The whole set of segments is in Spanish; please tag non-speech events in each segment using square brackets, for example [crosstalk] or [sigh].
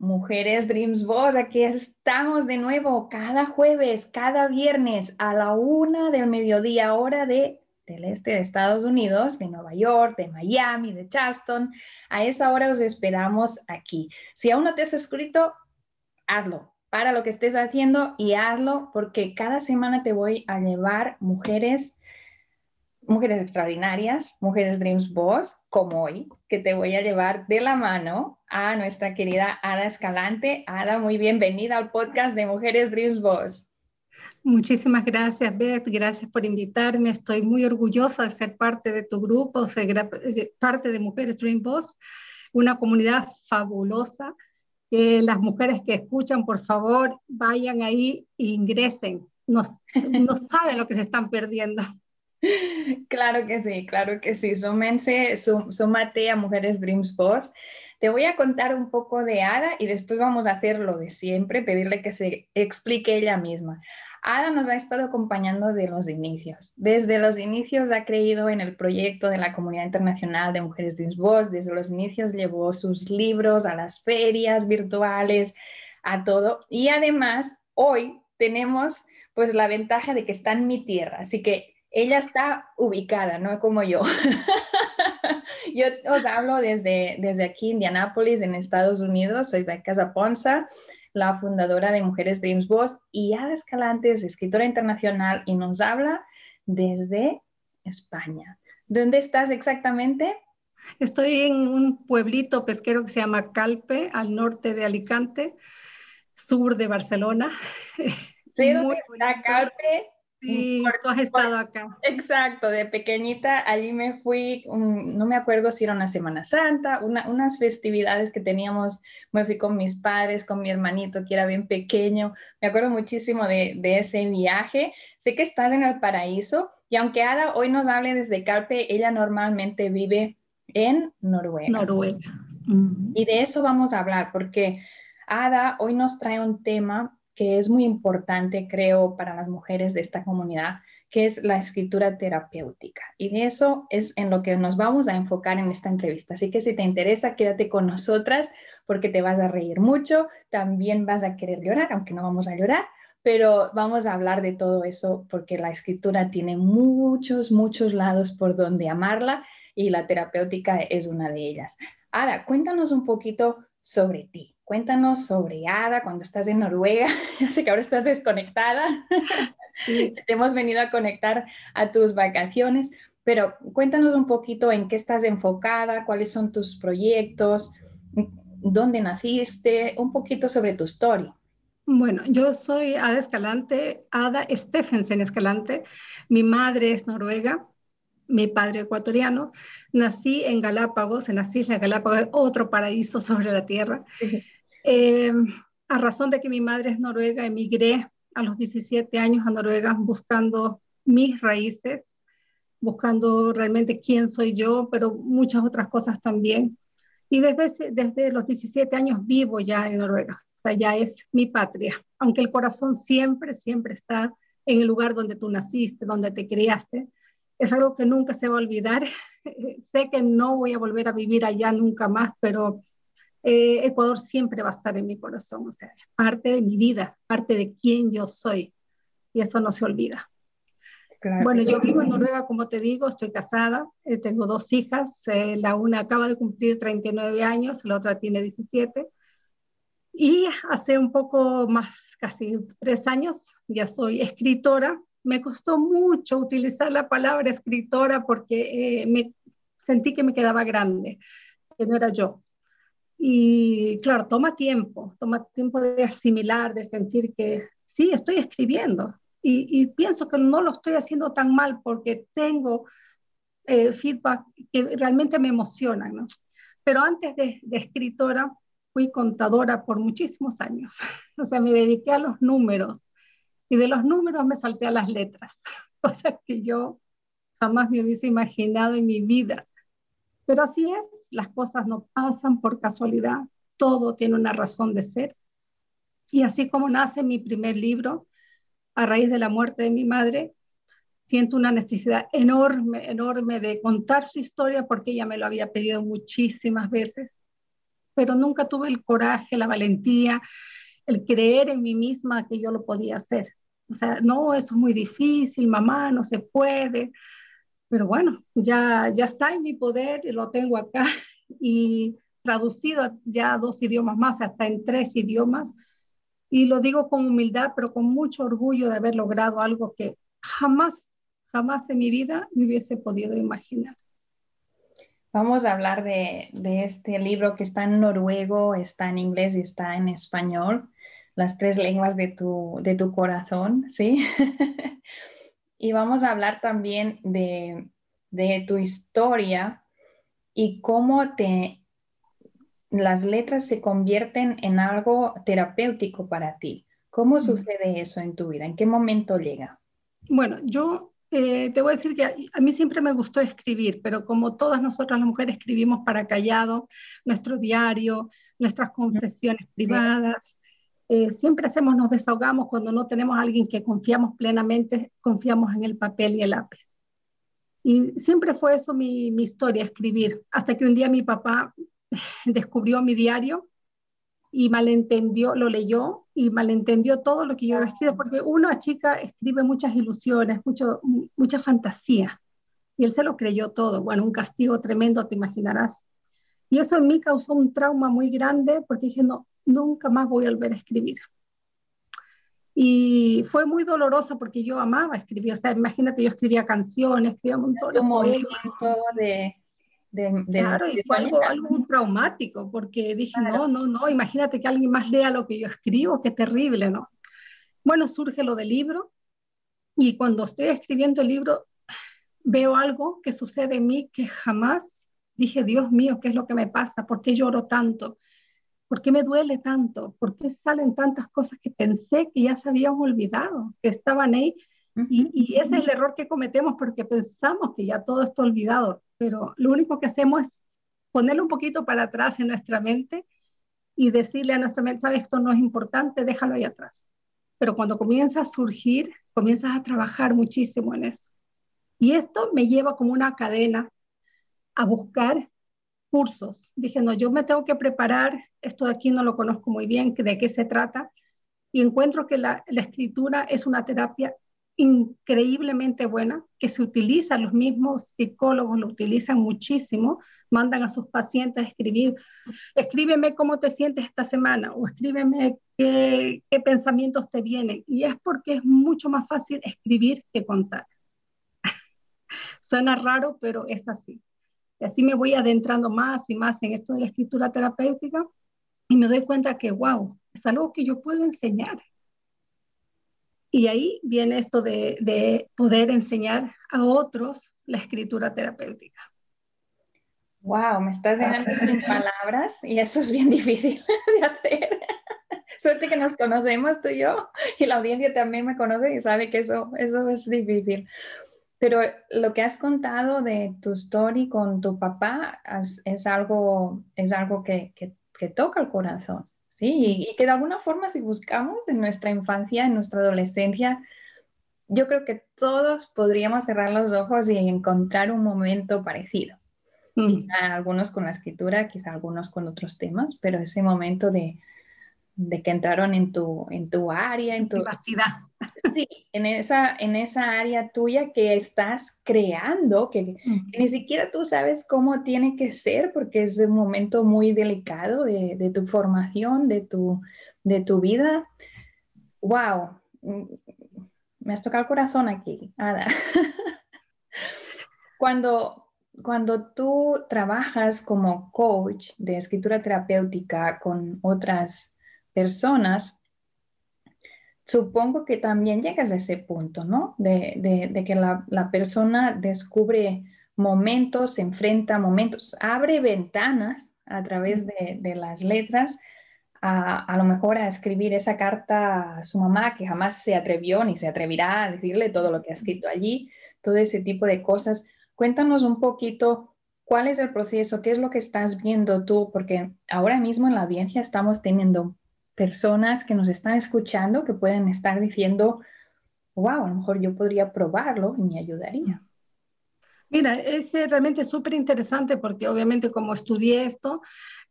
Mujeres Dreams Boss, aquí estamos de nuevo cada jueves, cada viernes a la una del mediodía, hora de, del este de Estados Unidos, de Nueva York, de Miami, de Charleston. A esa hora os esperamos aquí. Si aún no te has suscrito, hazlo. Para lo que estés haciendo y hazlo porque cada semana te voy a llevar mujeres mujeres extraordinarias, mujeres Dreams Boss, como hoy, que te voy a llevar de la mano a nuestra querida Ada Escalante. Ada, muy bienvenida al podcast de Mujeres Dreams Boss. Muchísimas gracias, Beth. Gracias por invitarme. Estoy muy orgullosa de ser parte de tu grupo, ser eh, parte de Mujeres Dreams Boss, una comunidad fabulosa. Que las mujeres que escuchan, por favor, vayan ahí e ingresen. No saben lo que se están perdiendo. Claro que sí, claro que sí. Súmense, súmate a Mujeres Dreams Boss. Te voy a contar un poco de Ada y después vamos a hacer lo de siempre, pedirle que se explique ella misma. Ada nos ha estado acompañando de los inicios. Desde los inicios ha creído en el proyecto de la Comunidad Internacional de Mujeres Dreams Boss. Desde los inicios llevó sus libros a las ferias virtuales, a todo. Y además, hoy tenemos pues la ventaja de que está en mi tierra. Así que ella está ubicada, no como yo. [laughs] yo os hablo desde, desde aquí, Indianápolis, en Estados Unidos. Soy Becca Zaponza, la fundadora de Mujeres Dreams Boss y Ada Escalante es escritora internacional y nos habla desde España. ¿Dónde estás exactamente? Estoy en un pueblito pesquero que se llama Calpe, al norte de Alicante, sur de Barcelona. [laughs] Sí, ¿dónde está Calpe? Sí, tú has estado acá. Exacto, de pequeñita allí me fui, no me acuerdo si era una Semana Santa, unas festividades que teníamos, me fui con mis padres, con mi hermanito que era bien pequeño, me acuerdo muchísimo de, ese viaje. Sé que estás en el paraíso y aunque Ada hoy nos hable desde Carpe, ella normalmente vive en Noruega. Noruega. Y de eso vamos a hablar porque Ada hoy nos trae un tema que es muy importante, creo, para las mujeres de esta comunidad, que es la escritura terapéutica. Y de eso es en lo que nos vamos a enfocar en esta entrevista. Así que si te interesa, quédate con nosotras porque te vas a reír mucho, también vas a querer llorar, aunque no vamos a llorar, pero vamos a hablar de todo eso porque la escritura tiene muchos, muchos lados por donde amarla y la terapéutica es una de ellas. Ada, cuéntanos un poquito sobre ti. Cuéntanos sobre Ada cuando estás en Noruega. [laughs] Ya sé que ahora estás desconectada. [laughs] Te hemos venido a conectar a tus vacaciones, pero cuéntanos un poquito en qué estás enfocada, cuáles son tus proyectos, dónde naciste, un poquito sobre tu historia. Bueno, yo soy Ada Escalante, Ada Stephensen Escalante. Mi madre es noruega, mi padre ecuatoriano. Nací en Galápagos, en las Islas Galápagos, otro paraíso sobre la tierra. Eh, a razón de que mi madre es noruega, emigré a los 17 años a Noruega buscando mis raíces, buscando realmente quién soy yo, pero muchas otras cosas también. Y desde, desde los 17 años vivo ya en Noruega, o sea, ya es mi patria, aunque el corazón siempre, siempre está en el lugar donde tú naciste, donde te criaste. Es algo que nunca se va a olvidar. [laughs] sé que no voy a volver a vivir allá nunca más, pero eh, Ecuador siempre va a estar en mi corazón, o sea, es parte de mi vida, parte de quién yo soy, y eso no se olvida. Bueno, yo vivo en Noruega, como te digo, estoy casada, eh, tengo dos hijas, eh, la una acaba de cumplir 39 años, la otra tiene 17, Y hace un poco más, casi tres años, ya soy escritora. Me costó mucho utilizar la palabra escritora porque eh, me sentí que me quedaba grande, que no era yo. Y claro, toma tiempo, toma tiempo de asimilar, de sentir que sí, estoy escribiendo. Y, pienso que no lo estoy haciendo tan mal porque tengo eh, feedback que realmente me emocionan. ¿no? Pero antes de, de escritora, fui contadora por muchísimos años. [laughs] O sea, me dediqué a los números y de los números me salté a las letras, [laughs] cosa que yo jamás me hubiese imaginado en mi vida. Pero así es, las cosas no pasan por casualidad, todo tiene una razón de ser. Y así como nace mi primer libro, a raíz de la muerte de mi madre, siento una necesidad enorme, enorme de contar su historia porque ella me lo había pedido muchísimas veces pero nunca tuve el coraje, la valentía, el creer en mí misma que yo lo podía hacer. O sea, no, eso es muy difícil, mamá, no se puede. Pero bueno, ya, ya está en mi poder, lo tengo acá [laughs] y traducido ya a dos idiomas más, hasta en tres idiomas. Y lo digo con humildad, pero con mucho orgullo de haber logrado algo que jamás, jamás en mi vida me hubiese podido imaginar. Vamos a hablar de, este libro que está en noruego, está en inglés y está en español, las tres lenguas de tu, de tu corazón, ¿sí? [laughs] y vamos a hablar también de, de tu historia y cómo te, las letras se convierten en algo terapéutico para ti. ¿Cómo sucede eso en tu vida? ¿En qué momento llega? Bueno, yo eh, te voy a decir que a, mí siempre me gustó escribir, pero como todas nosotras las mujeres escribimos para callado, nuestro diario, nuestras confesiones privadas, eh, siempre hacemos, nos desahogamos cuando no tenemos a alguien que confiamos plenamente, confiamos en el papel y el lápiz. Y siempre fue eso mi, mi historia, escribir, hasta que un día mi papá [laughs] descubrió mi diario y malentendió, lo leyó y malentendió todo lo que yo había escrito, porque una chica escribe muchas ilusiones, mucho, mucha fantasía, y él se lo creyó todo. Bueno, un castigo tremendo, te imaginarás. Y eso en mí causó un trauma muy grande, porque dije, no, nunca más voy a volver a escribir. Y fue muy doloroso porque yo amaba escribir, o sea, imagínate, yo escribía canciones, escribía un montón de poemas. de claro, y fue algo, algo traumático, porque dije, no, no, no, imagínate que alguien más lea lo que yo escribo, qué terrible, ¿no? Bueno, surge lo del libro, y cuando estoy escribiendo el libro, veo algo que sucede en mí que jamás dije, Dios mío, ¿qué es lo que me pasa? ¿Por qué lloro tanto? ¿Por qué me duele tanto? ¿Por qué salen tantas cosas que pensé que ya se habían olvidado, que estaban ahí? Y, y, ese es el error que cometemos porque pensamos que ya todo está olvidado pero lo único que hacemos es ponerlo un poquito para atrás en nuestra mente y decirle a nuestra mente, sabes, esto no es importante, déjalo ahí atrás. Pero cuando comienza a surgir, comienzas a trabajar muchísimo en eso. Y esto me lleva como una cadena a buscar cursos. Dije, no, yo me tengo que preparar, esto de aquí no lo conozco muy bien, de qué se trata, y encuentro que la, escritura es una terapia increíblemente buena, que se utiliza, los mismos psicólogos lo utilizan muchísimo, mandan a sus pacientes a escribir, escríbeme cómo te sientes esta semana o escríbeme qué, qué pensamientos te vienen. Y es porque es mucho más fácil escribir que contar. [laughs] Suena raro, pero es así. Y así me voy adentrando más y más en esto de la escritura terapéutica y me doy cuenta que, wow, es algo que yo puedo enseñar y ahí viene esto de, poder enseñar a otros la escritura terapéutica. Wow, me estás dejando sin [laughs] palabras y eso es bien difícil [laughs] de hacer. Suerte que nos conocemos tú y yo y la audiencia también me conoce y sabe que eso, eso es difícil. Pero lo que has contado de tu story con tu papá es, algo, es algo que, que toca el corazón. Sí, y que de alguna forma si buscamos en nuestra infancia, en nuestra adolescencia, yo creo que todos podríamos cerrar los ojos y encontrar un momento parecido. Mm. algunos con la escritura, quizá algunos con otros temas, pero ese momento de, de que entraron en tu, en tu área, en tu privacidad. [laughs] Sí, en esa, en esa área tuya que estás creando, que, ni siquiera tú sabes cómo tiene que ser, porque es un momento muy delicado de, de tu formación, de tu, de tu vida. ¡Wow! Mm, me has tocado el corazón aquí, Ada. [laughs] cuando, cuando tú trabajas como coach de escritura terapéutica con otras personas, supongo que también llegas a ese punto, ¿no? De, que la, persona descubre momentos, se enfrenta momentos, abre ventanas a través de, las letras, a, a, lo mejor a escribir esa carta a su mamá que jamás se atrevió ni se atreverá a decirle todo lo que ha escrito allí, todo ese tipo de cosas. Cuéntanos un poquito cuál es el proceso, qué es lo que estás viendo tú, porque ahora mismo en la audiencia estamos teniendo personas que nos están escuchando que pueden estar diciendo, wow, a lo mejor yo podría probarlo y me ayudaría. Mira, es realmente súper interesante porque obviamente como estudié esto,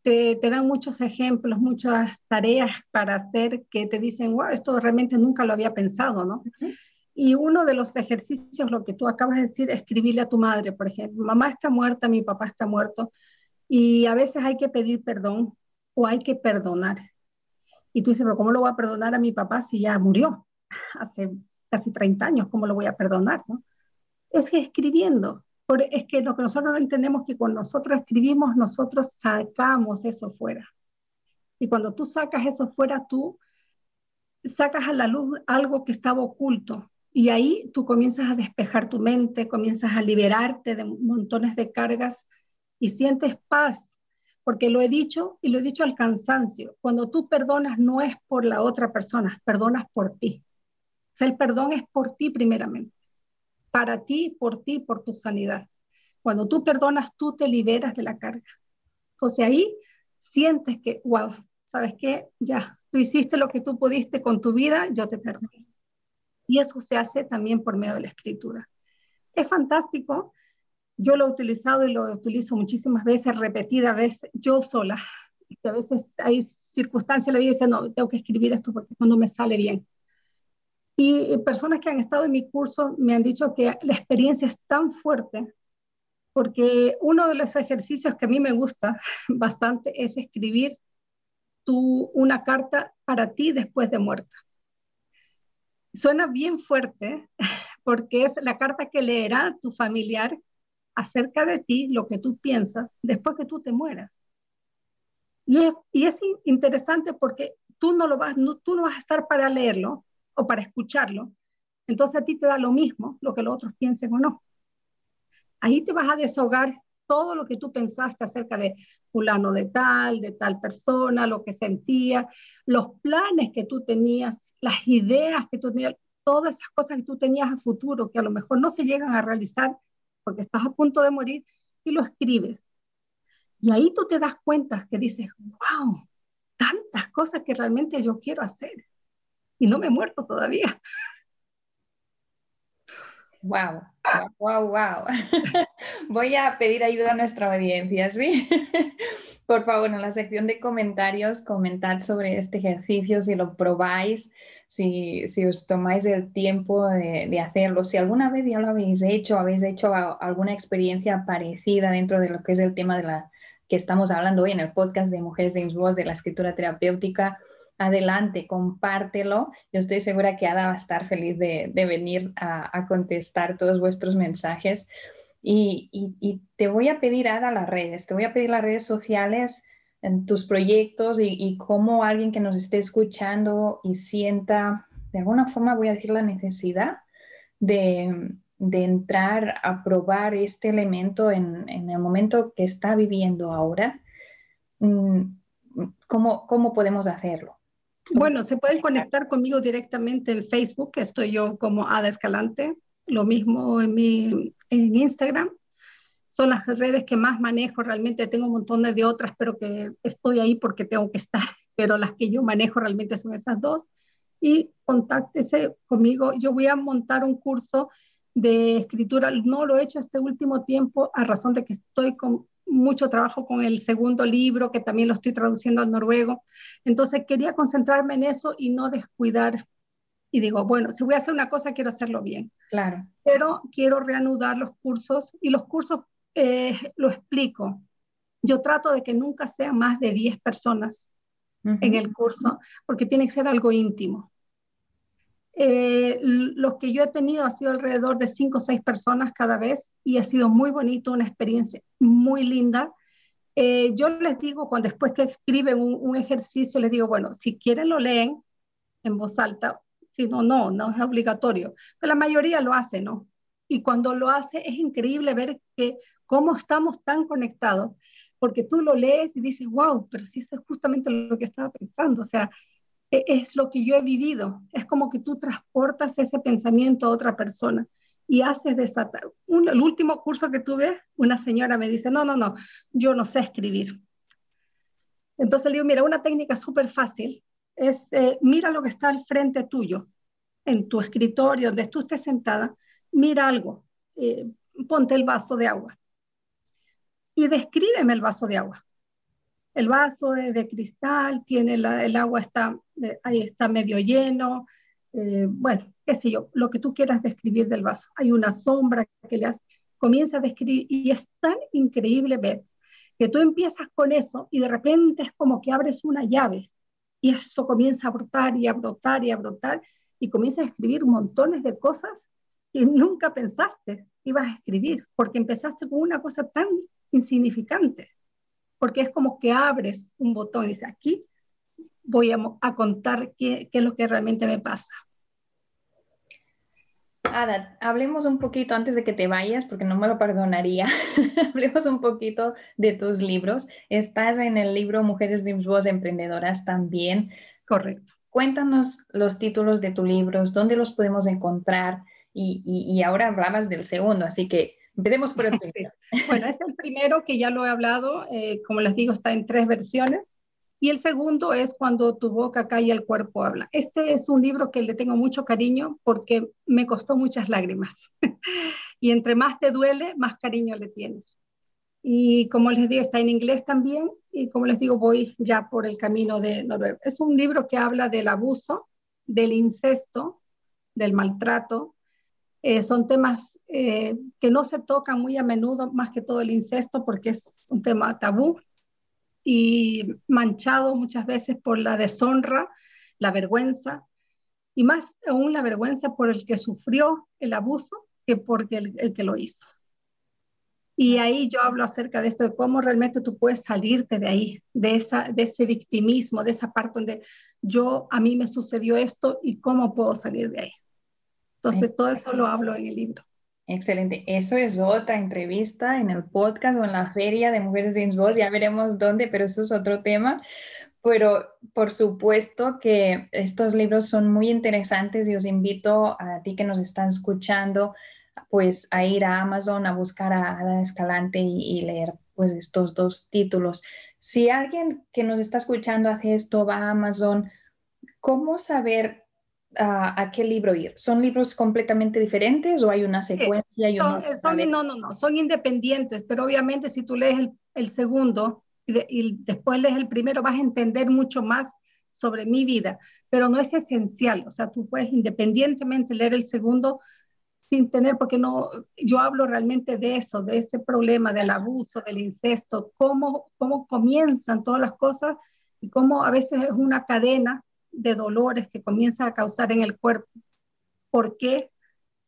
te, te, dan muchos ejemplos, muchas tareas para hacer que te dicen, wow, esto realmente nunca lo había pensado, ¿no? Y uno de los ejercicios, lo que tú acabas de decir, escribirle a tu madre, por ejemplo, mamá está muerta, mi papá está muerto, y a veces hay que pedir perdón o hay que perdonar. Y tú dices, pero ¿cómo lo voy a perdonar a mi papá si ya murió [laughs] hace casi 30 años? ¿Cómo lo voy a perdonar? Es que escribiendo, es que lo que nosotros no entendemos que cuando nosotros escribimos, nosotros sacamos eso fuera. Y cuando tú sacas eso fuera, tú sacas a la luz algo que estaba oculto. Y ahí tú comienzas a despejar tu mente, comienzas a liberarte de montones de cargas y sientes paz, porque lo he dicho y lo he dicho al cansancio. Cuando tú perdonas no es por la otra persona, perdonas por ti. O sea, el perdón es por ti primeramente, para ti, por ti, por tu sanidad. Cuando tú perdonas, tú te liberas de la carga. Entonces ahí sientes que, wow, ¿sabes qué? Ya, tú hiciste lo que tú pudiste con tu vida, yo te perdono. Y eso se hace también por medio de la escritura. Es fantástico yo lo he utilizado y lo utilizo muchísimas veces, repetidas veces, yo sola. a veces hay circunstancias en la vida y dice, no, tengo que escribir esto porque no me sale bien. Y personas que han estado en mi curso me han dicho que la experiencia es tan fuerte porque uno de los ejercicios que a mí me gusta [laughs] bastante es escribir tú una carta para ti después de muerta. Suena bien fuerte [laughs] porque es la carta que leerá tu familiar acerca de ti lo que tú piensas después que tú te mueras. Y es, y es interesante porque tú no, lo vas, tú no vas a estar para leerlo o para escucharlo, entonces a ti te da lo mismo lo que los otros piensen o no. Ahí te vas a deshogar todo lo que tú pensaste acerca de fulano de tal, de tal persona, lo que sentía, los planes que tú tenías, las ideas que tú tenías, todas esas cosas que tú tenías a futuro que a lo mejor no se llegan a realizar porque estás a punto de morir y lo escribes. Y ahí tú te das cuenta que dices, wow, tantas cosas que realmente yo quiero hacer y no me he muerto todavía. Wow, wow, wow, Voy a pedir ayuda a nuestra audiencia, ¿sí? [laughs] Por favor, en la sección de comentarios, comentad sobre este ejercicio, si lo probáis, si, os tomáis el tiempo de, hacerlo. Si alguna vez ya lo habéis hecho, habéis hecho alguna experiencia parecida dentro de lo que es el tema de la que estamos hablando hoy en el podcast de Mujeres de Voz de la escritura terapéutica, adelante, compártelo. Yo estoy segura que Ada va a estar feliz de, venir a, contestar todos vuestros mensajes. Y, te voy a pedir, Ada, las redes, te voy a pedir las redes sociales en tus proyectos y, cómo alguien que nos esté escuchando y sienta, de alguna forma voy a decir la necesidad de, entrar a probar este elemento en, el momento que está viviendo ahora, mm, ¿cómo, cómo podemos hacerlo? Bueno, se pueden conectar conmigo directamente en Facebook, estoy yo como Ada Escalante, lo mismo en mi en Instagram. Son las redes que más manejo, realmente tengo un montón de otras, pero que estoy ahí porque tengo que estar, [laughs] pero las que yo manejo realmente son esas dos. Y contáctese conmigo, yo voy a montar un curso de escritura, no lo he hecho este último tiempo a razón de que estoy con mucho trabajo con el segundo libro, que también lo estoy traduciendo al noruego. Entonces quería concentrarme en eso y no descuidar y digo, bueno, si voy a hacer una cosa, quiero hacerlo bien. Claro. Pero quiero reanudar los cursos y los cursos eh, lo explico. Yo trato de que nunca sean más de 10 personas en el curso, porque tiene que ser algo íntimo. Eh, los que yo he tenido ha sido alrededor de 5 o 6 personas cada vez y ha sido muy bonito, una experiencia muy linda. Eh, yo les digo, cuando después que escriben un, un, ejercicio, les digo, bueno, si quieren lo leen en voz alta, si no, no, no es obligatorio, pero la mayoría lo hace, ¿no? Y cuando lo hace es increíble ver que cómo estamos tan conectados porque tú lo lees y dices, wow, pero si eso es justamente lo que estaba pensando, o sea, e-, es lo que yo he vivido, es como que tú transportas ese pensamiento a otra persona y haces desatar. Un, el último curso que tuve, una señora me dice, no, no, no, yo no sé escribir. Entonces le digo, mira, una técnica súper fácil es, eh, mira lo que está al frente tuyo, en tu escritorio, donde tú estés sentada, mira algo, eh, ponte el vaso de agua y descríbeme el vaso de agua. El vaso es de cristal, tiene el agua está, eh, ahí está medio lleno, eh, bueno, qué sé yo, lo que tú quieras describir del vaso. Hay una sombra que le has, comienza a describir y es tan increíble, Beth, que tú empiezas con eso y de repente es como que abres una llave y eso comienza a brotar y a brotar y a brotar y comienzas a escribir montones de cosas que nunca pensaste ibas a escribir, porque empezaste con una cosa tan insignificante, porque es como que abres un botón y dices, aquí voy a, contar qué, qué es lo que realmente me pasa. Ada, hablemos un poquito antes de que te vayas, porque no me lo perdonaría. [laughs] hablemos un poquito de tus libros. Estás en el libro Mujeres de Voz Emprendedoras también. Correcto. Cuéntanos los títulos de tus libros, dónde los podemos encontrar. Y, y ahora hablabas del segundo, así que Empecemos por el [laughs] primero. bueno, es el primero que ya lo he hablado, eh, como les digo, está en tres versiones. Y el segundo es Cuando tu boca cae y el cuerpo habla. Este es un libro que le tengo mucho cariño porque me costó muchas lágrimas. [laughs] y entre más te duele, más cariño le tienes. Y como les digo, está en inglés también. Y como les digo, voy ya por el camino de Noruega. Es un libro que habla del abuso, del incesto, del maltrato, eh, son temas eh, que no se tocan muy a menudo, más que todo el incesto, porque es un tema tabú y manchado muchas veces por la deshonra, la vergüenza, y más aún la vergüenza por el que sufrió el abuso que por el, que lo hizo. Y ahí yo hablo acerca de esto, de cómo realmente tú puedes salirte de ahí, de, esa, de ese victimismo, de esa parte donde yo, a mí me sucedió esto y cómo puedo salir de ahí. Entonces, todo eso lo hablo en el libro. Excelente. Eso es otra entrevista en el podcast o en la feria de Mujeres de Voz. Ya veremos dónde, pero eso es otro tema. Pero por supuesto que estos libros son muy interesantes y os invito a ti que nos están escuchando pues a ir a Amazon a buscar a Ada Escalante y, y leer pues estos dos títulos. Si alguien que nos está escuchando hace esto, va a Amazon, ¿cómo saber a, qué libro ir? ¿Son libros completamente diferentes o hay una secuencia? son, no, no, no, son independientes, pero obviamente si tú lees el, segundo y, después lees el primero vas a entender mucho más sobre mi vida, pero no es esencial, o sea, tú puedes independientemente leer el segundo sin tener, porque no, yo hablo realmente de eso, de ese problema del abuso, del incesto, cómo, cómo comienzan todas las cosas y cómo a veces es una cadena de dolores que comienza a causar en el cuerpo. ¿Por qué?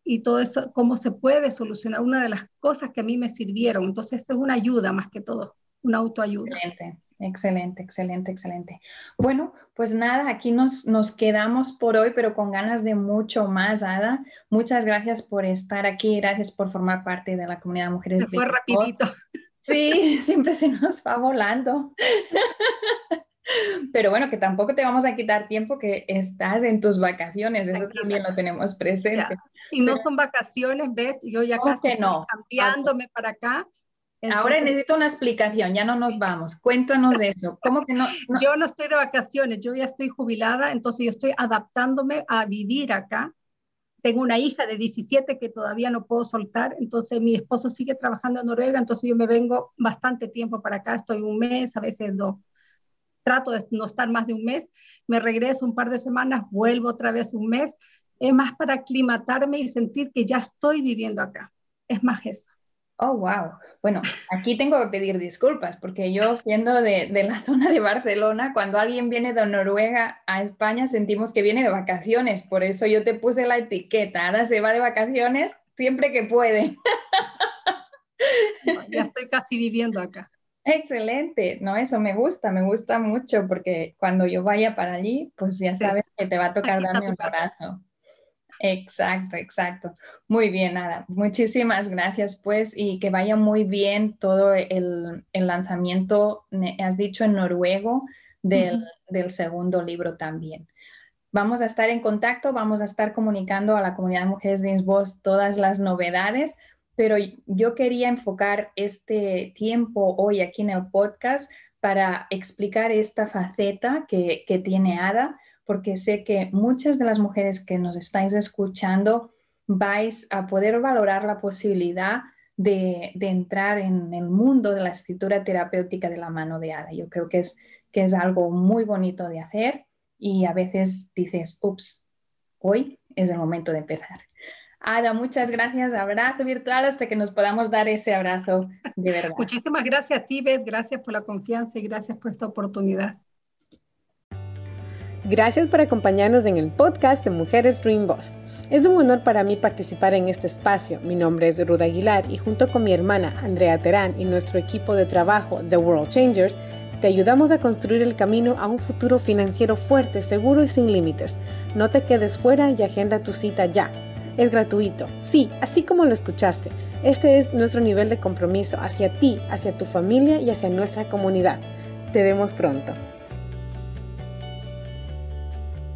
Y todo eso, cómo se puede solucionar. Una de las cosas que a mí me sirvieron. Entonces es una ayuda más que todo, una autoayuda. Excelente. Excelente, excelente, excelente. Bueno, pues nada, aquí nos, nos quedamos por hoy, pero con ganas de mucho más, Ada. Muchas gracias por estar aquí, gracias por formar parte de la comunidad de mujeres. Se fue rapidito. Sí, [laughs] siempre se nos va volando. [laughs] [laughs] Pero bueno, que tampoco te vamos a quitar tiempo que estás en tus vacaciones, eso también lo tenemos presente. Y no son vacaciones, Beth, yo ya casi no. cambiándome para acá. Ahora necesito una explicación, ya no nos vamos. Cuéntanos eso. ¿Cómo que [laughs] no, Yo no estoy de vacaciones, yo ya estoy jubilada, entonces yo estoy adaptándome a vivir acá. Tengo una hija de 17 que todavía no puedo soltar, entonces mi esposo sigue trabajando en Noruega, entonces yo me vengo bastante tiempo para acá, estoy un mes, a veces dos trato de no estar más de un mes, me regreso un par de semanas, vuelvo otra vez un mes, es más para aclimatarme y sentir que ya estoy viviendo acá. Es más eso. Oh, wow. Bueno, aquí tengo que pedir disculpas porque yo siendo de, de, la [laughs] zona de Barcelona, cuando alguien viene de Noruega a España sentimos que viene de vacaciones. Por eso yo te puse la etiqueta. Ahora se va de vacaciones siempre que puede. [laughs] ya estoy casi viviendo acá. Excelente, no, eso me gusta, me gusta mucho porque cuando yo vaya para allí, pues ya sabes que te va a tocar darme un abrazo. Exacto, exacto. Muy bien, nada. Muchísimas gracias, pues, y que vaya muy bien todo el, lanzamiento, has dicho en noruego, del, del, segundo libro también. Vamos a estar en contacto, vamos a estar comunicando a la comunidad de mujeres de Voz todas las novedades, pero yo quería enfocar este tiempo hoy aquí en el podcast para explicar esta faceta que, tiene Ada porque sé que muchas de las mujeres que nos estáis escuchando vais a poder valorar la posibilidad de, entrar en el mundo de la escritura terapéutica de la mano de Ada. Yo creo que es, que es algo muy bonito de hacer y a veces dices, ups, hoy es el momento de empezar. Ada, muchas gracias. Abrazo virtual hasta que nos podamos dar ese abrazo de verdad. Muchísimas gracias, Tibet. Gracias por la confianza y gracias por esta oportunidad. Gracias por acompañarnos en el podcast de Mujeres Dream Boss. Es un honor para mí participar en este espacio. Mi nombre es Ruda Aguilar y junto con mi hermana Andrea Terán y nuestro equipo de trabajo The World Changers, te ayudamos a construir el camino a un futuro financiero fuerte, seguro y sin límites. No te quedes fuera y agenda tu cita ya. Es gratuito. Sí, así como lo escuchaste. Este es nuestro nivel de compromiso hacia ti, hacia tu familia y hacia nuestra comunidad. Te vemos pronto.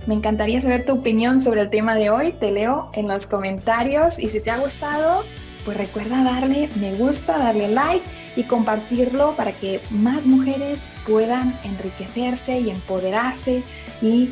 Me encantaría saber tu opinión sobre el tema de hoy. Te leo en los comentarios y si te ha gustado, pues recuerda darle me gusta, darle like y compartirlo para que más mujeres puedan enriquecerse y empoderarse y